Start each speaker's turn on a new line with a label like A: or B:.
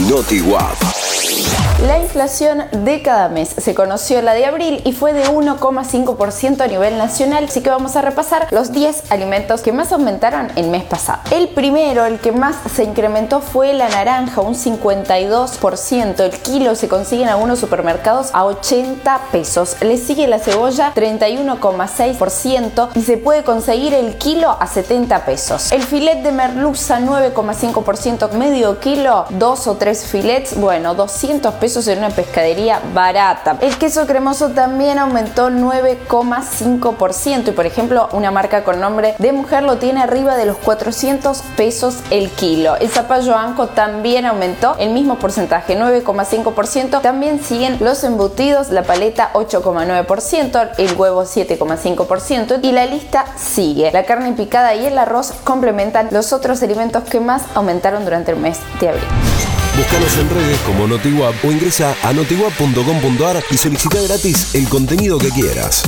A: NotiWap.
B: La inflación de cada mes se conoció la de abril y fue de 1,5% a nivel nacional, así que vamos a repasar los 10 alimentos que más aumentaron el mes pasado. El primero, el que más se incrementó fue la naranja, un 52%. El kilo se consigue en algunos supermercados a 80 pesos. Le sigue la cebolla, 31,6% y se puede conseguir el kilo a 70 pesos. El filet de merluza, 9,5%, medio kilo, dos o tres filets, bueno, 200 pesos en una pescadería barata. El queso cremoso también aumentó 9,5% y por ejemplo una marca con nombre de mujer lo tiene arriba de los 400 pesos el kilo. El zapallo anco también aumentó el mismo porcentaje, 9,5%. También siguen los embutidos, la paleta 8,9%, el huevo 7,5% y la lista sigue. La carne picada y el arroz complementan los otros alimentos que más aumentaron durante el mes de abril.
A: Búscanos en redes como NotiWap o ingresa a notiwap.com.ar y solicita gratis el contenido que quieras.